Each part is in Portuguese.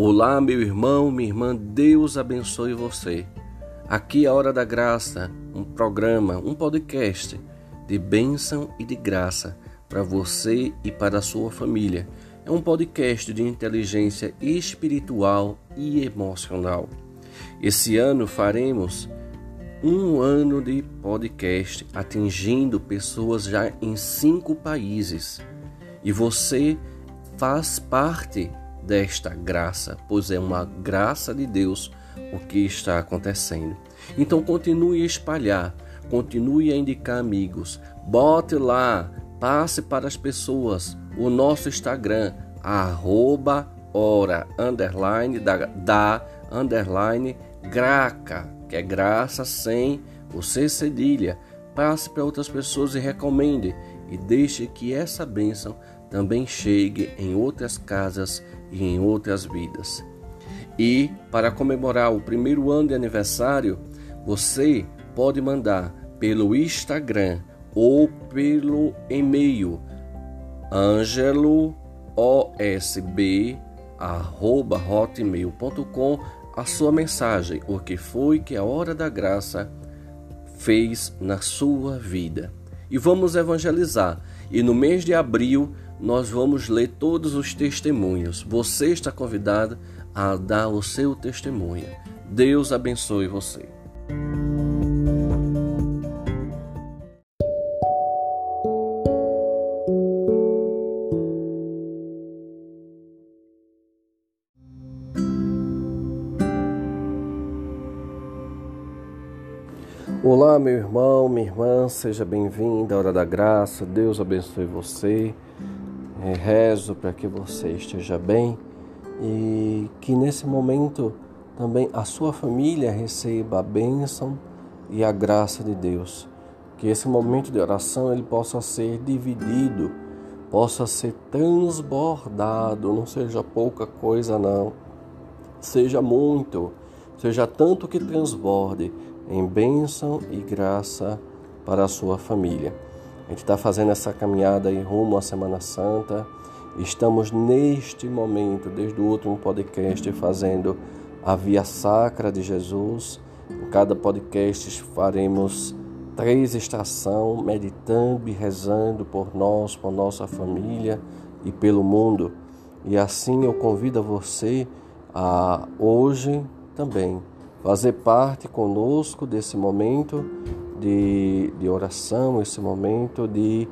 Olá, meu irmão, minha irmã, Deus abençoe você. Aqui é a Hora da Graça, um programa, um podcast de bênção e de graça para você e para a sua família. É um podcast de inteligência espiritual e emocional. Esse ano faremos um ano de podcast atingindo pessoas já em cinco países. E você faz parte desta graça, pois é uma graça de Deus o que está acontecendo. Então continue a espalhar, continue a indicar amigos, bote lá, passe para as pessoas o nosso Instagram, arroba ora, underline, da, da underline, graca, que é graça sem o C cedilha. Passe para outras pessoas e recomende e deixe que essa bênção também chegue em outras casas e em outras vidas. E para comemorar o primeiro ano de aniversário, você pode mandar pelo Instagram ou pelo e-mail angeloosb@hotmail.com a sua mensagem, o que foi que a hora da graça fez na sua vida. E vamos evangelizar. E no mês de abril nós vamos ler todos os testemunhos. Você está convidado a dar o seu testemunho. Deus abençoe você. Olá, meu irmão, minha irmã, seja bem-vindo à Hora da Graça. Deus abençoe você. Rezo para que você esteja bem e que nesse momento também a sua família receba a bênção e a graça de Deus. Que esse momento de oração ele possa ser dividido, possa ser transbordado, não seja pouca coisa não, seja muito, seja tanto que transborde em bênção e graça para a sua família. A gente está fazendo essa caminhada aí rumo à Semana Santa. Estamos neste momento, desde o último podcast, fazendo a Via Sacra de Jesus. Em cada podcast faremos três estações, meditando e rezando por nós, por nossa família e pelo mundo. E assim eu convido a você a hoje também fazer parte conosco desse momento de, de oração, esse momento de,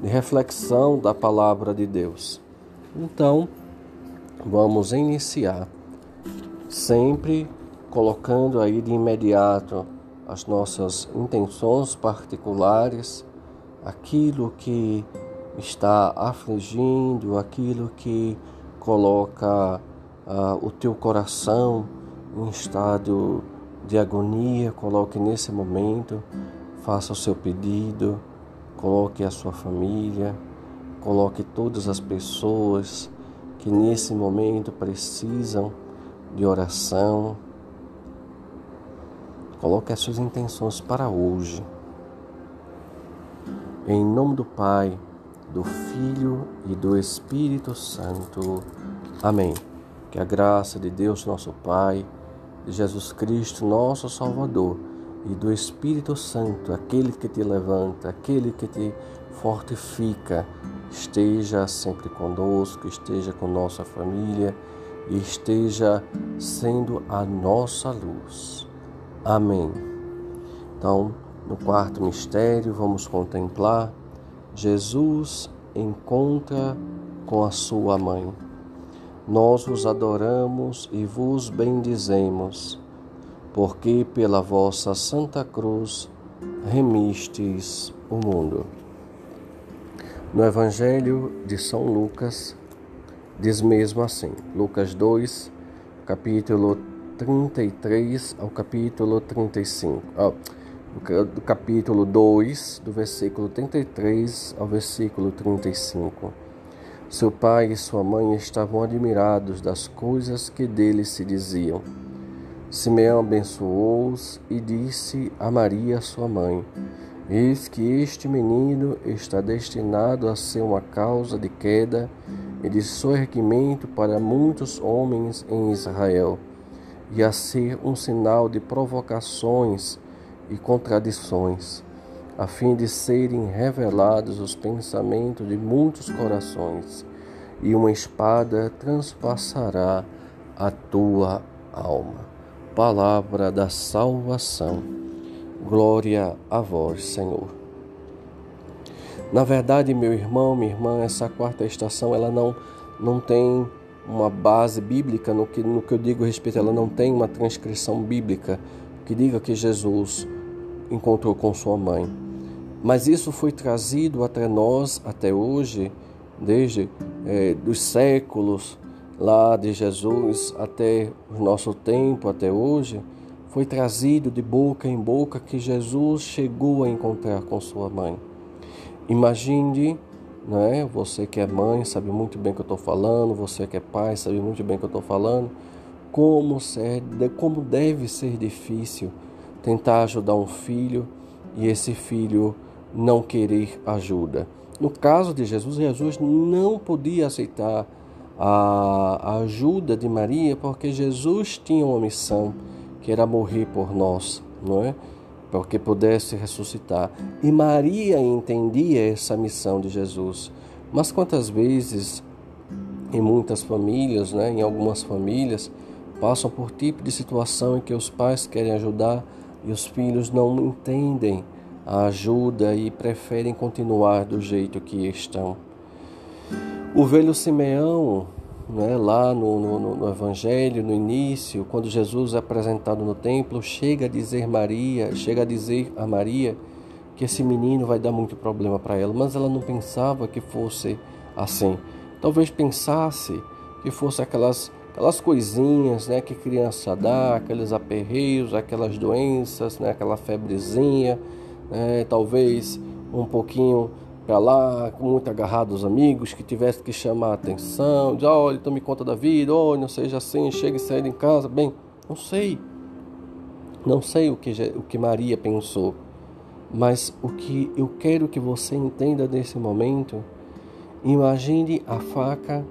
de reflexão da palavra de Deus. Então, vamos iniciar sempre colocando aí de imediato as nossas intenções particulares, aquilo que está afligindo, aquilo que coloca uh, o teu coração em estado de agonia, coloque nesse momento, faça o seu pedido, coloque a sua família, coloque todas as pessoas que nesse momento precisam de oração. Coloque as suas intenções para hoje. Em nome do Pai, do Filho e do Espírito Santo. Amém. Que a graça de Deus, nosso Pai, Jesus Cristo, nosso Salvador, e do Espírito Santo, aquele que te levanta, aquele que te fortifica, esteja sempre conosco, esteja com nossa família e esteja sendo a nossa luz. Amém. Então, no quarto mistério, vamos contemplar Jesus encontra com a sua mãe. Nós vos adoramos e vos bendizemos, porque pela vossa Santa Cruz remistes o mundo. No Evangelho de São Lucas, diz mesmo assim, Lucas 2, capítulo 33 ao capítulo 35. Oh, do capítulo 2, do versículo 33 ao versículo 35. Seu pai e sua mãe estavam admirados das coisas que dele se diziam. Simeão abençoou-os e disse a Maria, sua mãe: Eis que este menino está destinado a ser uma causa de queda e de soerguimento para muitos homens em Israel, e a ser um sinal de provocações e contradições, a fim de serem revelados os pensamentos de muitos corações, e uma espada transpassará a tua alma. Palavra da salvação. Glória a vós, Senhor. Na verdade, meu irmão, minha irmã, essa quarta estação ela não, não tem uma base bíblica no que, no que eu digo a respeito, ela não tem uma transcrição bíblica que diga que Jesus encontrou com sua mãe. Mas isso foi trazido até nós, até hoje, desde é, dos séculos lá de Jesus até o nosso tempo, até hoje, foi trazido de boca em boca que Jesus chegou a encontrar com sua mãe. Imagine, né? Você que é mãe sabe muito bem o que eu estou falando, você que é pai sabe muito bem o que eu estou falando, como, ser, como deve ser difícil tentar ajudar um filho e esse filho não querer ajuda. No caso de Jesus, Jesus não podia aceitar a ajuda de Maria porque Jesus tinha uma missão que era morrer por nós, não é? para que pudesse ressuscitar. E Maria entendia essa missão de Jesus. Mas quantas vezes, em muitas famílias, né, em algumas famílias, passam por tipo de situação em que os pais querem ajudar e os filhos não entendem a ajuda e preferem continuar do jeito que estão. O velho Simeão né, lá no, no, no, Evangelho, no início, quando Jesus é apresentado no templo, chega a dizer Maria, chega a dizer a Maria que esse menino vai dar muito problema para ela, mas ela não pensava que fosse assim. Talvez pensasse que fosse aquelas aquelas coisinhas, né, que criança dá, aqueles aperreios, aquelas doenças, né, aquela febrezinha, né, talvez um pouquinho para lá, muito agarrado aos amigos, que tivesse que chamar a atenção, dizer, olha, tome conta da vida, olha, não seja assim, chegue cedo em casa. Bem, não sei. Não sei o que, o que Maria pensou, mas o que eu quero que você entenda nesse momento, imagine a faca,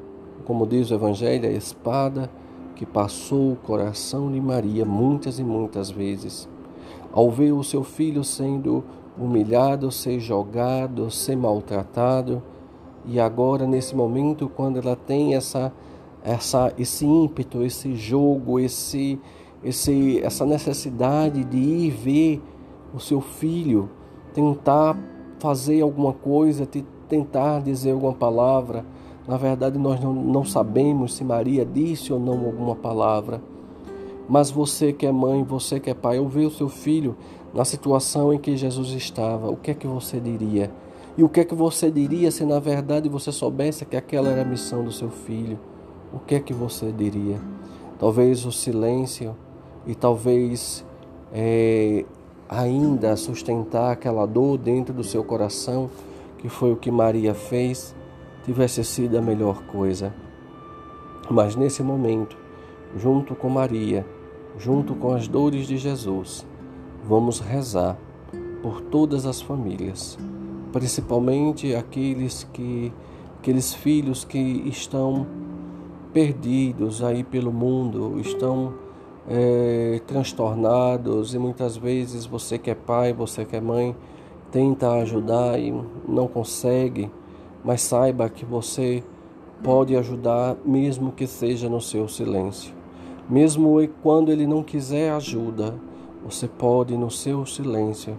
como diz o Evangelho, a espada que passou o coração de Maria muitas e muitas vezes, ao ver o seu filho sendo humilhado, ser jogado, ser maltratado. E agora, nesse momento, quando ela tem essa, essa, esse ímpeto, esse jogo, esse, esse, essa necessidade de ir ver o seu filho, tentar fazer alguma coisa, tentar dizer alguma palavra. Na verdade, nós não, não sabemos se Maria disse ou não alguma palavra. Mas você que é mãe, você que é pai, ouvir o seu filho na situação em que Jesus estava, o que é que você diria? E o que é que você diria se na verdade você soubesse que aquela era a missão do seu filho? O que é que você diria? Talvez o silêncio e talvez é, ainda sustentar aquela dor dentro do seu coração, que foi o que Maria fez, tivesse sido a melhor coisa. Mas nesse momento, junto com Maria, junto com as dores de Jesus, vamos rezar por todas as famílias, principalmente aqueles que aqueles filhos que estão perdidos aí pelo mundo, estão é, transtornados e muitas vezes você que é pai, você que é mãe, tenta ajudar e não consegue, mas saiba que você pode ajudar mesmo que seja no seu silêncio. Mesmo quando ele não quiser ajuda, você pode, no seu silêncio,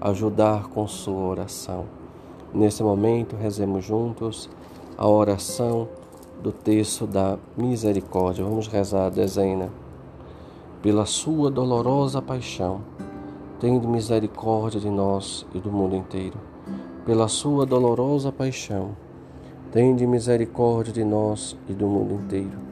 ajudar com sua oração. Nesse momento, rezemos juntos a oração do texto da misericórdia. Vamos rezar a dezena. Pela sua dolorosa paixão, tende misericórdia de nós e do mundo inteiro. Pela sua dolorosa paixão, tende misericórdia de nós e do mundo inteiro.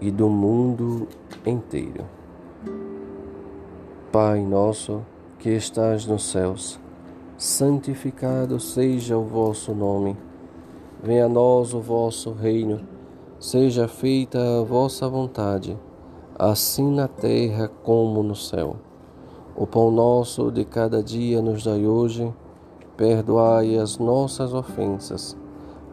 e do mundo inteiro. Pai nosso que estás nos céus, santificado seja o vosso nome. Venha a nós o vosso reino. Seja feita a vossa vontade, assim na terra como no céu. O pão nosso de cada dia nos dai hoje. Perdoai as nossas ofensas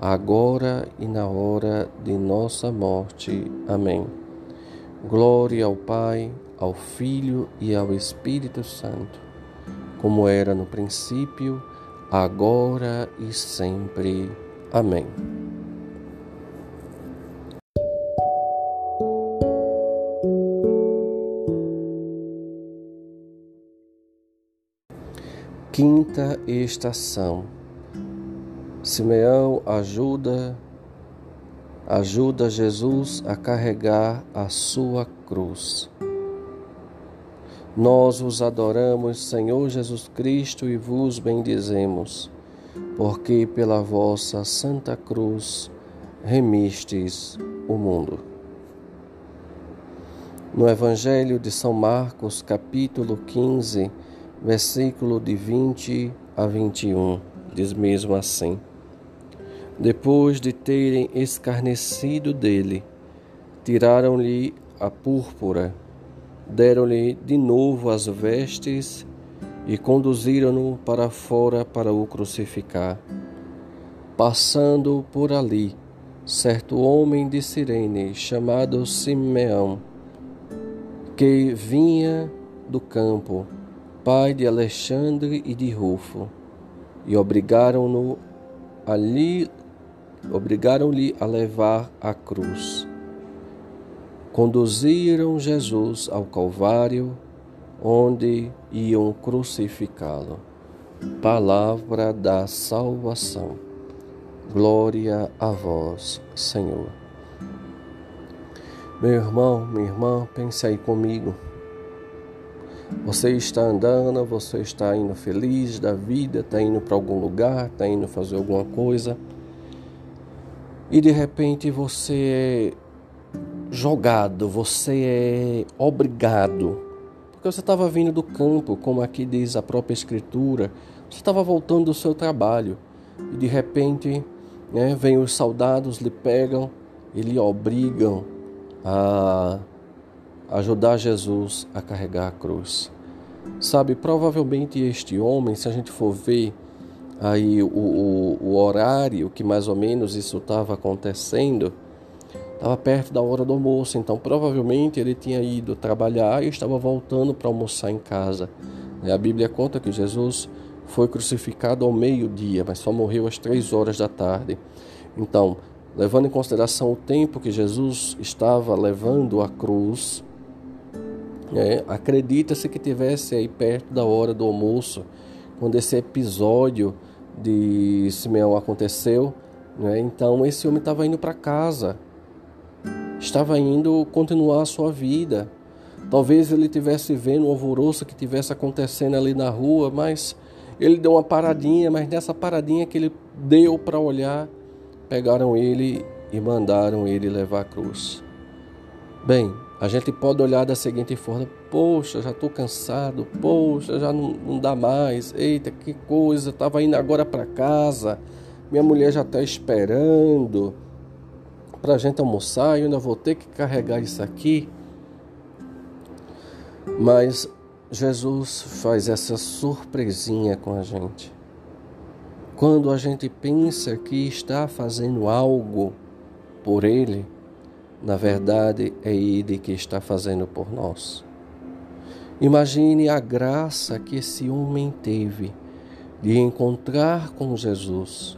agora e na hora de nossa morte. Amém. Glória ao Pai, ao Filho e ao Espírito Santo, como era no princípio, agora e sempre. Amém. Quinta estação Simeão ajuda ajuda Jesus a carregar a sua cruz. Nós vos adoramos, Senhor Jesus Cristo, e vos bendizemos, porque pela vossa santa cruz remistes o mundo. No Evangelho de São Marcos, capítulo 15, versículo de 20 a 21, diz mesmo assim: depois de terem escarnecido dele, tiraram-lhe a púrpura, deram-lhe de novo as vestes e conduziram-no para fora para o crucificar. Passando por ali, certo homem de Cirene, chamado Simeão, que vinha do campo, pai de Alexandre e de Rufo, e obrigaram-no ali obrigaram-lhe a levar a cruz. Conduziram Jesus ao Calvário, onde iam crucificá-lo. Palavra da salvação. Glória a vós, Senhor. Meu irmão, minha irmã, pense aí comigo. Você está andando, você está indo feliz da vida, está indo para algum lugar, está indo fazer alguma coisa e de repente você é jogado, você é obrigado, porque você estava vindo do campo, como aqui diz a própria Escritura, você estava voltando do seu trabalho e de repente né, vem os soldados, lhe pegam e lhe obrigam a ajudar Jesus a carregar a cruz. Sabe, provavelmente este homem, se a gente for ver aí o, o, o horário que mais ou menos isso estava acontecendo estava perto da hora do almoço, então provavelmente ele tinha ido trabalhar e estava voltando para almoçar em casa. A Bíblia conta que Jesus foi crucificado ao meio-dia, mas só morreu às três horas da tarde. Então, levando em consideração o tempo que Jesus estava levando a cruz, é, acredita-se que tivesse aí perto da hora do almoço, quando esse episódio de Simeão aconteceu, né? então esse homem estava indo para casa, estava indo continuar a sua vida. Talvez ele tivesse vendo o alvoroço que tivesse acontecendo ali na rua, mas ele deu uma paradinha, mas nessa paradinha que ele deu para olhar, pegaram ele e mandaram ele levar a cruz. Bem, a gente pode olhar da seguinte forma: poxa, já estou cansado, poxa, já não, não, dá mais, eita, que coisa, estava indo agora para casa, minha mulher já está esperando para a gente almoçar eu ainda vou ter que carregar isso aqui. Mas Jesus faz essa surpresinha com a gente. Quando a gente pensa que está fazendo algo por Ele, na verdade é Ele que está fazendo por nós. Imagine a graça que esse homem teve de encontrar com Jesus,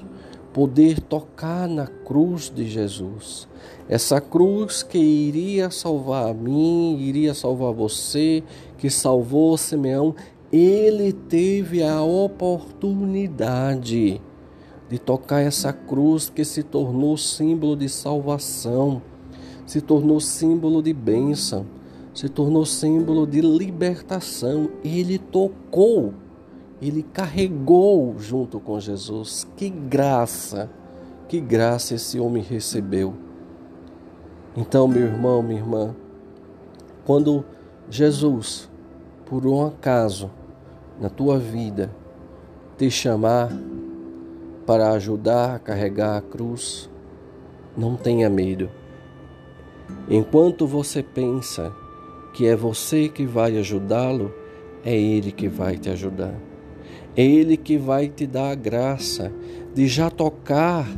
poder tocar na cruz de Jesus. Essa cruz que iria salvar a mim, iria salvar você, que salvou Simeão, ele teve a oportunidade de tocar essa cruz que se tornou símbolo de salvação, se tornou símbolo de bênção se tornou símbolo de libertação. Ele tocou, ele carregou junto com Jesus. Que graça, que graça esse homem recebeu. Então, meu irmão, minha irmã, quando Jesus, por um acaso, na tua vida, te chamar para ajudar a carregar a cruz, não tenha medo. Enquanto você pensa que é você que vai ajudá-lo, é Ele que vai te ajudar. É Ele que vai te dar a graça de já tocar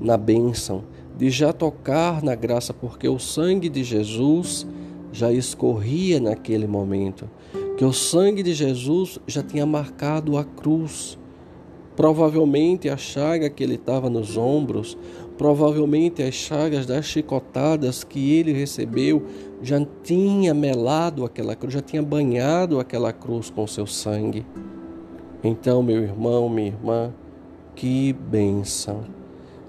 na bênção, de já tocar na graça, porque o sangue de Jesus já escorria naquele momento, que o sangue de Jesus já tinha marcado a cruz. Provavelmente a chaga que ele estava nos ombros, provavelmente as chagas das chicotadas que ele recebeu já tinha melado aquela cruz, já tinha banhado aquela cruz com seu sangue. Então, meu irmão, minha irmã, que bênção.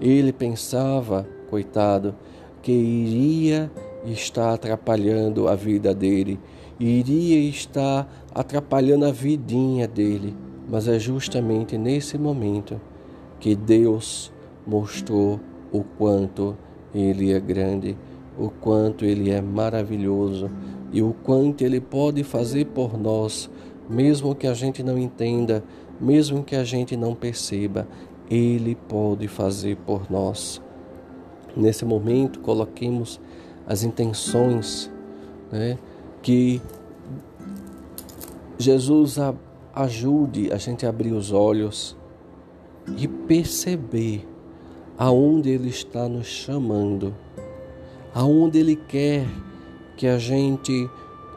Ele pensava, coitado, que iria estar atrapalhando a vida dele, iria estar atrapalhando a vidinha dele, mas é justamente nesse momento que Deus mostrou o quanto ele é grande, o quanto ele é maravilhoso e o quanto ele pode fazer por nós, mesmo que a gente não entenda, mesmo que a gente não perceba, ele pode fazer por nós. Nesse momento, coloquemos as intenções né, que Jesus ajude a gente a abrir os olhos e perceber aonde Ele está nos chamando, aonde Ele quer que a gente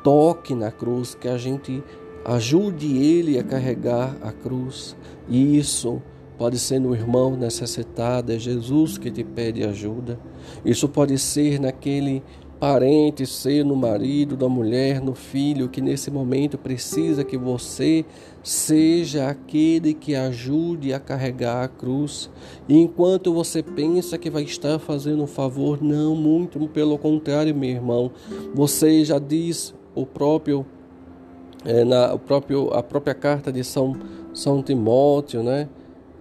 toque na cruz, que a gente ajude Ele a carregar a cruz. E isso pode ser no irmão necessitado, é Jesus que te pede ajuda. Isso pode ser naquele parente, ser no marido, da mulher, no filho, que nesse momento precisa que você seja aquele que ajude a carregar a cruz. E enquanto você pensa que vai estar fazendo um favor, não, muito pelo contrário, meu irmão. Você já diz o próprio é, na o próprio a própria carta de São São Timóteo, né?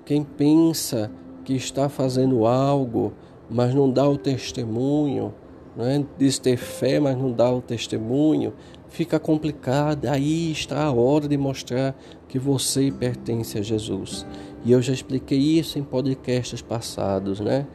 Quem pensa que está fazendo algo, mas não dá o testemunho, né? diz ter fé, mas não dá o testemunho, fica complicado. Aí está a hora de mostrar que você pertence a Jesus. E eu já expliquei isso em podcasts passados, né?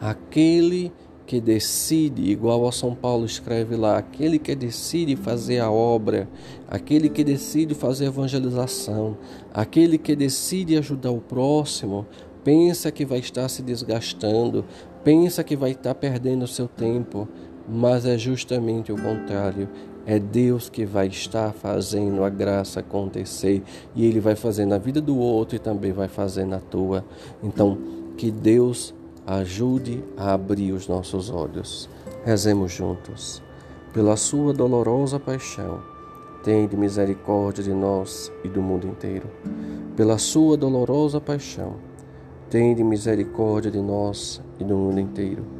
Aquele que decide, igual a São Paulo escreve lá, aquele que decide fazer a obra, aquele que decide fazer evangelização, aquele que decide ajudar o próximo, pensa que vai estar se desgastando, pensa que vai estar perdendo o seu tempo, mas é justamente o contrário. É Deus que vai estar fazendo a graça acontecer e Ele vai fazer na vida do outro e também vai fazer na tua. Então, que Deus ajude a abrir os nossos olhos. Rezemos juntos. Pela Sua dolorosa paixão, tende misericórdia de nós e do mundo inteiro. Pela Sua dolorosa paixão, tende misericórdia de nós e do mundo inteiro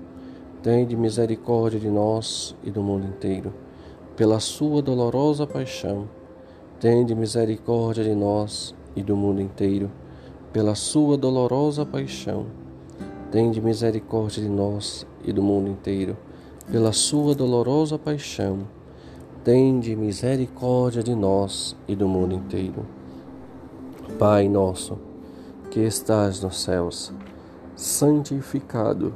Tende misericórdia de nós e do mundo inteiro. Pela sua dolorosa paixão, tende misericórdia de nós e do mundo inteiro, pela sua dolorosa paixão. Tende misericórdia de nós e do mundo inteiro, pela sua dolorosa paixão. Tende misericórdia de nós e do mundo inteiro. Pai nosso, que estás nos céus, santificado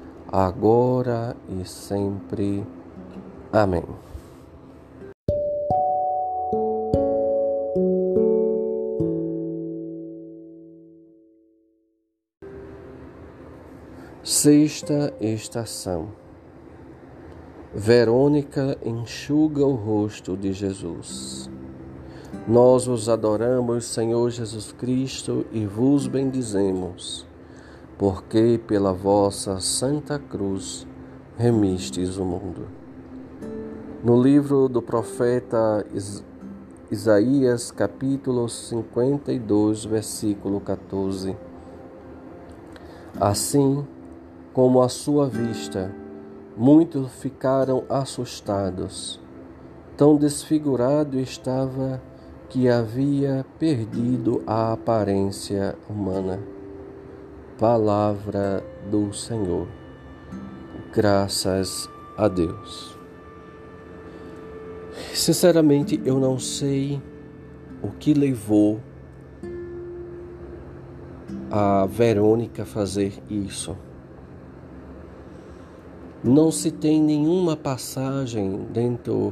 agora e sempre. Amém. Sexta estação. Verônica enxuga o rosto de Jesus. Nós os adoramos, Senhor Jesus Cristo, e vos bendizemos, porque pela vossa Santa Cruz remistes o mundo. No livro do profeta Isaías, capítulo 52, versículo 14. Assim, como a sua vista. Muitos ficaram assustados. Tão desfigurado estava que havia perdido a aparência humana. Palavra do Senhor. Graças a Deus. Sinceramente, eu não sei o que levou a Verônica a fazer isso. Não se tem nenhuma passagem dentro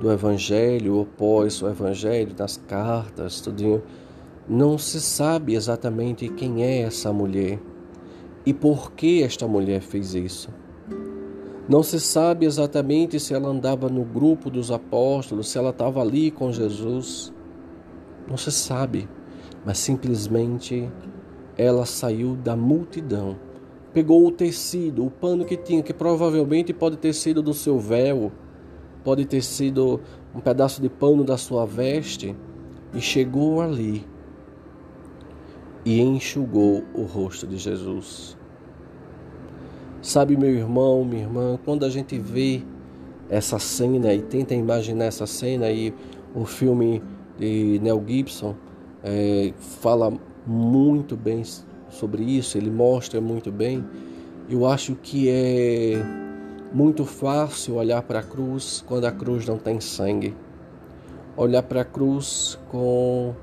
do Evangelho ou pós o Evangelho, das cartas, tudinho. Não se sabe exatamente quem é essa mulher e por que esta mulher fez isso. Não se sabe exatamente se ela andava no grupo dos apóstolos, se ela estava ali com Jesus. Não se sabe, mas simplesmente ela saiu da multidão pegou o tecido, o pano que tinha, que provavelmente pode ter sido do seu véu, pode ter sido um pedaço de pano da sua veste, e chegou ali e enxugou o rosto de Jesus. Sabe, meu irmão, minha irmã, quando a gente vê essa cena e tenta imaginar essa cena, e o filme de Mel Gibson é, fala muito bem sobre isso, ele mostra muito bem. Eu acho que é muito fácil olhar para a cruz quando a cruz não tem sangue. Olhar para a cruz com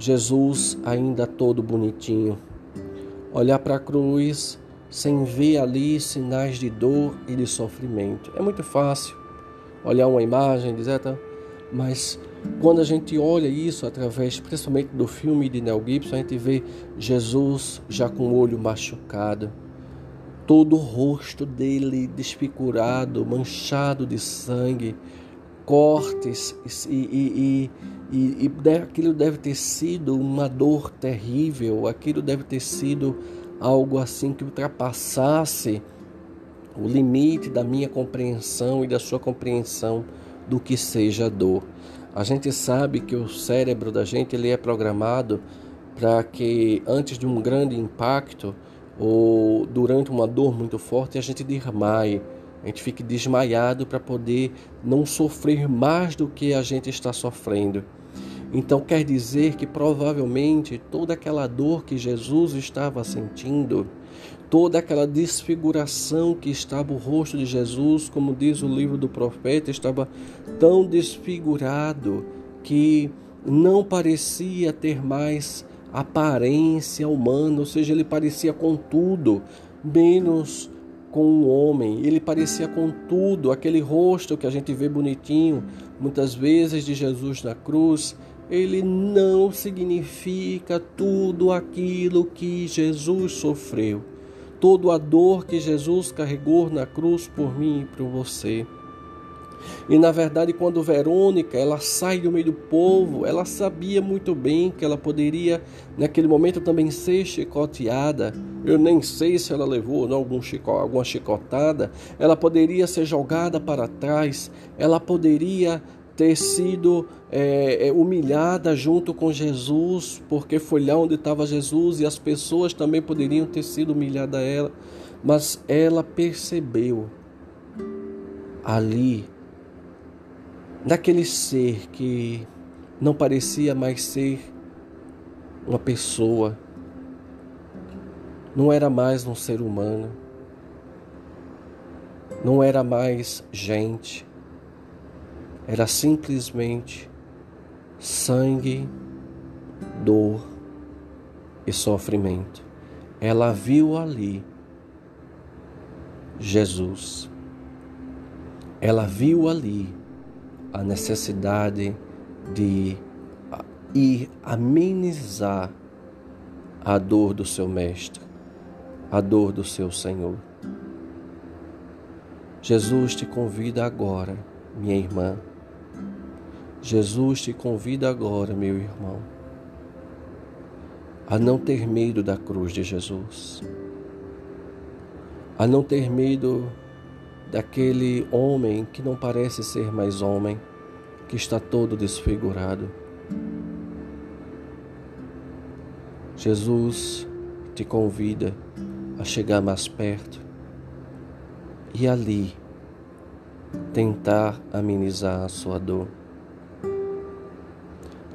Jesus ainda todo bonitinho. Olhar para a cruz sem ver ali sinais de dor e de sofrimento. É muito fácil olhar uma imagem dizer, tá, mas quando a gente olha isso através, principalmente do filme de Nel Gibson, a gente vê Jesus já com o olho machucado, todo o rosto dele desfigurado, manchado de sangue, cortes, e, e, e, e, aquilo deve ter sido uma dor terrível, aquilo deve ter sido algo assim que ultrapassasse o limite da minha compreensão e da sua compreensão do que seja dor. A gente sabe que o cérebro da gente ele é programado para que antes de um grande impacto ou durante uma dor muito forte a gente desmaie, a gente fique desmaiado para poder não sofrer mais do que a gente está sofrendo. Então quer dizer que provavelmente toda aquela dor que Jesus estava sentindo toda aquela desfiguração que estava o rosto de Jesus, como diz o livro do profeta, estava tão desfigurado que não parecia ter mais aparência humana, ou seja, ele parecia com tudo, menos com um homem. Ele parecia com tudo, aquele rosto que a gente vê bonitinho, muitas vezes de Jesus na cruz, ele não significa tudo aquilo que Jesus sofreu, toda a dor que Jesus carregou na cruz por mim e por você. E na verdade, quando Verônica ela sai do meio do povo, ela sabia muito bem que ela poderia naquele momento também ser chicoteada. Eu nem sei se ela levou não, algum chico, alguma chicotada. Ela poderia ser jogada para trás. Ela poderia ter sido é, é, humilhada junto com Jesus, porque foi lá onde estava Jesus e as pessoas também poderiam ter sido humilhadas a ela, mas ela percebeu ali, naquele ser que não parecia mais ser uma pessoa, não era mais um ser humano, não era mais gente, era simplesmente sangue, dor e sofrimento. Ela viu ali Jesus. Ela viu ali a necessidade de ir amenizar a dor do seu mestre, a dor do seu Senhor. Jesus te convida agora, minha irmã, Jesus te convida agora, meu irmão, a não ter medo da cruz de Jesus, a não ter medo daquele homem que não parece ser mais homem, que está todo desfigurado. Jesus te convida a chegar mais perto e ali tentar amenizar a sua dor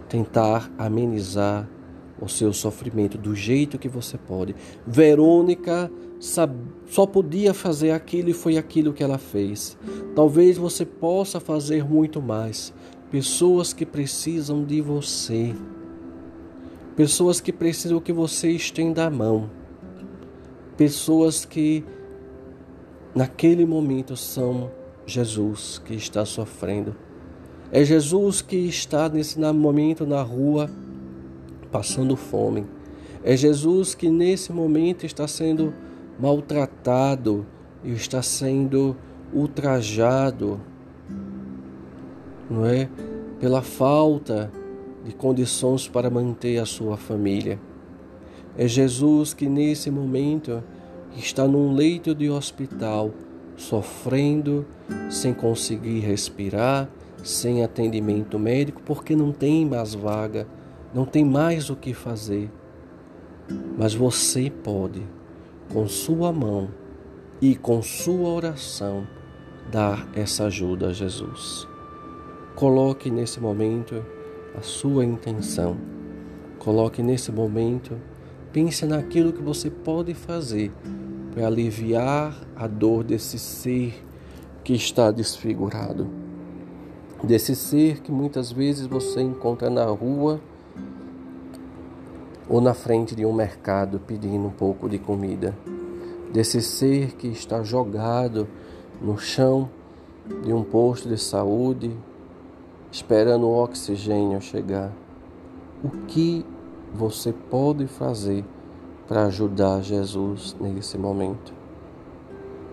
tentar amenizar o seu sofrimento do jeito que você pode. Verônica só podia fazer aquilo e foi aquilo que ela fez. Talvez você possa fazer muito mais. Pessoas que precisam de você. Pessoas que precisam que você estenda a mão. Pessoas que naquele momento são Jesus que está sofrendo. É Jesus que está nesse momento na rua passando fome. É Jesus que nesse momento está sendo maltratado e está sendo ultrajado, não é? Pela falta de condições para manter a sua família. É Jesus que nesse momento está num leito de hospital, sofrendo, sem conseguir respirar, sem atendimento médico porque não tem mais vaga, não tem mais o que fazer. Mas você pode, com sua mão e com sua oração, dar essa ajuda a Jesus. Coloque nesse momento a sua intenção. Coloque nesse momento, pense naquilo que você pode fazer para aliviar a dor desse ser que está desfigurado desse ser que muitas vezes você encontra na rua ou na frente de um mercado pedindo um pouco de comida, desse ser que está jogado no chão de um posto de saúde, esperando o oxigênio chegar. O que você pode fazer para ajudar Jesus nesse momento?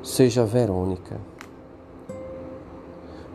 Seja Verônica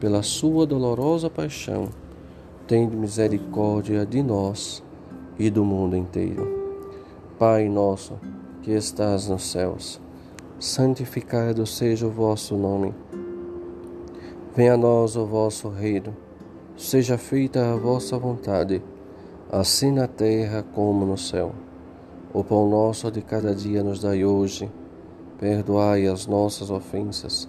Pela sua dolorosa paixão, tende misericórdia de nós e do mundo inteiro. Pai nosso, que estás nos céus, santificado seja o vosso nome. Venha a nós o vosso reino, seja feita a vossa vontade, assim na terra como no céu. O pão nosso de cada dia nos dai hoje. Perdoai as nossas ofensas,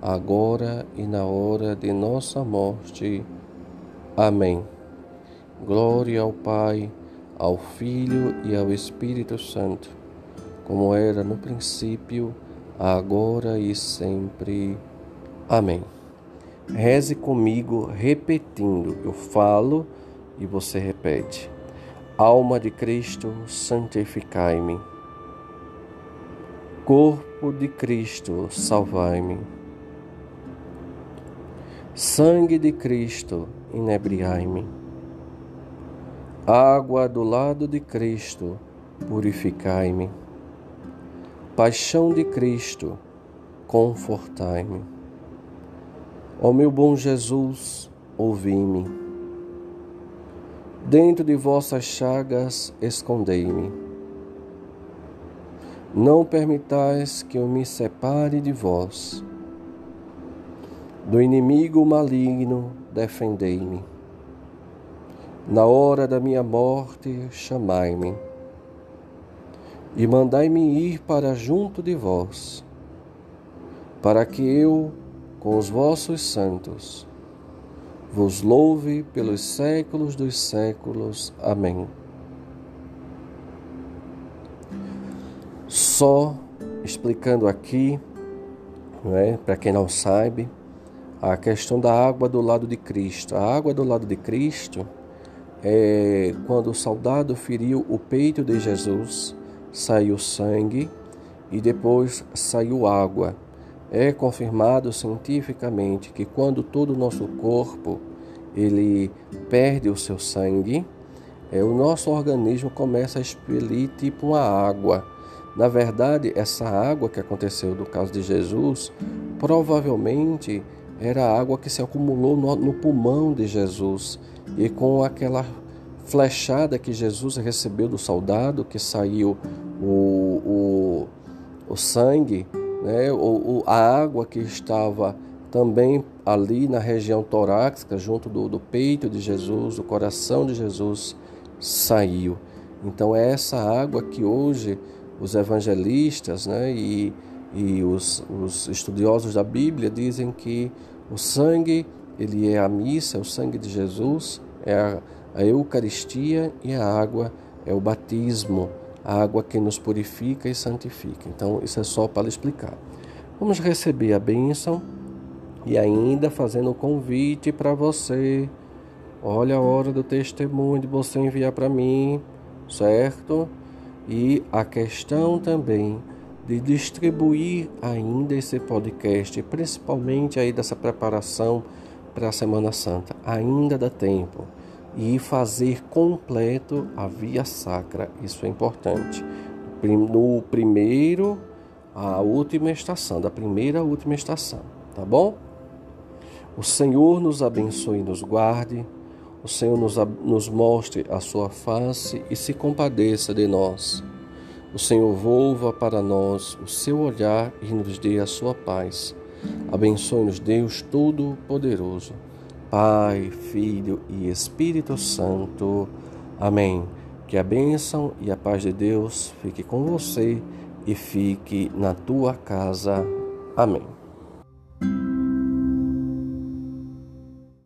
agora e na hora de nossa morte. Amém. Glória ao Pai, ao Filho e ao Espírito Santo, como era no princípio, agora e sempre. Amém. Reze comigo repetindo. Eu falo e você repete. Alma de Cristo, santificai-me. Corpo de Cristo, salvai-me. Sangue de Cristo, inebriai-me. Água do lado de Cristo, purificai-me. Paixão de Cristo, confortai-me. Ó meu bom Jesus, ouvi-me. Dentro de vossas chagas, escondei-me não permitais que eu me separe de vós. Do inimigo maligno, defendei-me. Na hora da minha morte, chamai-me. E mandai-me ir para junto de vós, para que eu, com os vossos santos, vos louve pelos séculos dos séculos. Amém. Só explicando aqui, né, para quem não sabe, a questão da água do lado de Cristo. A água do lado de Cristo é quando o soldado feriu o peito de Jesus, saiu sangue e depois saiu água. É confirmado cientificamente que quando todo o nosso corpo ele perde o seu sangue, é, o nosso organismo começa a expelir tipo uma água na verdade, essa água que aconteceu no caso de Jesus, provavelmente era a água que se acumulou no, no pulmão de Jesus e com aquela flechada que Jesus recebeu do soldado, que saiu o, o, o sangue, né, o, a água que estava também ali na região torácica, junto do, do peito de Jesus, do coração de Jesus, saiu. Então é essa água que hoje os evangelistas né, e, e os, os estudiosos da Bíblia dizem que o sangue ele é a missa, é o sangue de Jesus, é a, a Eucaristia e a água é o batismo, a água que nos purifica e santifica. Então, isso é só para explicar. Vamos receber a bênção e ainda fazendo o convite para você. Olha a hora do testemunho de você enviar para mim, certo? e a questão também de distribuir ainda esse podcast, principalmente aí dessa preparação para a Semana Santa. Ainda dá tempo. E fazer completo a via sacra, isso é importante. No primeiro, a última estação, da primeira à última estação, tá bom? O Senhor nos abençoe e nos guarde. O Senhor nos, nos mostre a sua face e se compadeça de nós. O Senhor volva para nós o seu olhar e nos dê a sua paz. Abençoe-nos, Deus Todo-Poderoso, Pai, Filho e Espírito Santo. Amém. Que a bênção e a paz de Deus fique com você e fique na tua casa. Amém.